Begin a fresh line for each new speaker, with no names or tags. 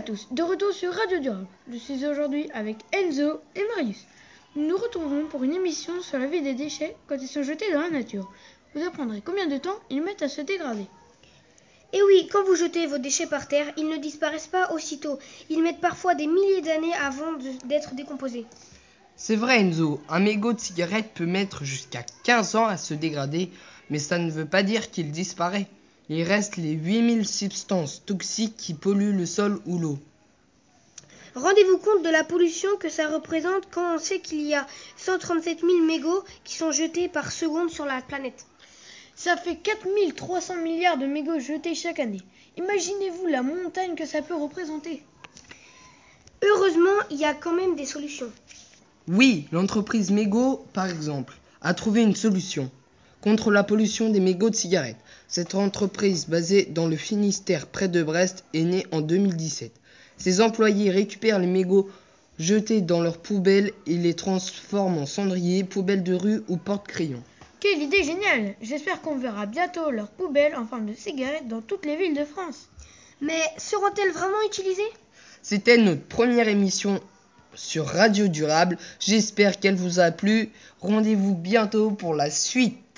tous, de retour sur Radio Durable. Je suis aujourd'hui avec Enzo et Marius. Nous nous retrouvons pour une émission sur la vie des déchets quand ils sont jetés dans la nature. Vous apprendrez combien de temps ils mettent à se dégrader.
Et oui, quand vous jetez vos déchets par terre, ils ne disparaissent pas aussitôt. Ils mettent parfois des milliers d'années avant d'être décomposés.
C'est vrai Enzo, un mégot de cigarette peut mettre jusqu'à 15 ans à se dégrader, mais ça ne veut pas dire qu'il disparaît. Il reste les 8000 substances toxiques qui polluent le sol ou l'eau.
Rendez-vous compte de la pollution que ça représente quand on sait qu'il y a 137 000 mégots qui sont jetés par seconde sur la planète.
Ça fait 4300 milliards de mégots jetés chaque année. Imaginez-vous la montagne que ça peut représenter.
Heureusement, il y a quand même des solutions.
Oui, l'entreprise Mégot, par exemple, a trouvé une solution contre la pollution des mégots de cigarettes. Cette entreprise basée dans le Finistère près de Brest est née en 2017. Ses employés récupèrent les mégots jetés dans leurs poubelles et les transforment en cendriers, poubelles de rue ou porte-crayons.
Quelle idée géniale J'espère qu'on verra bientôt leurs poubelles en forme de cigarettes dans toutes les villes de France.
Mais seront-elles vraiment utilisées?
C'était notre première émission sur Radio Durable. J'espère qu'elle vous a plu. Rendez-vous bientôt pour la suite.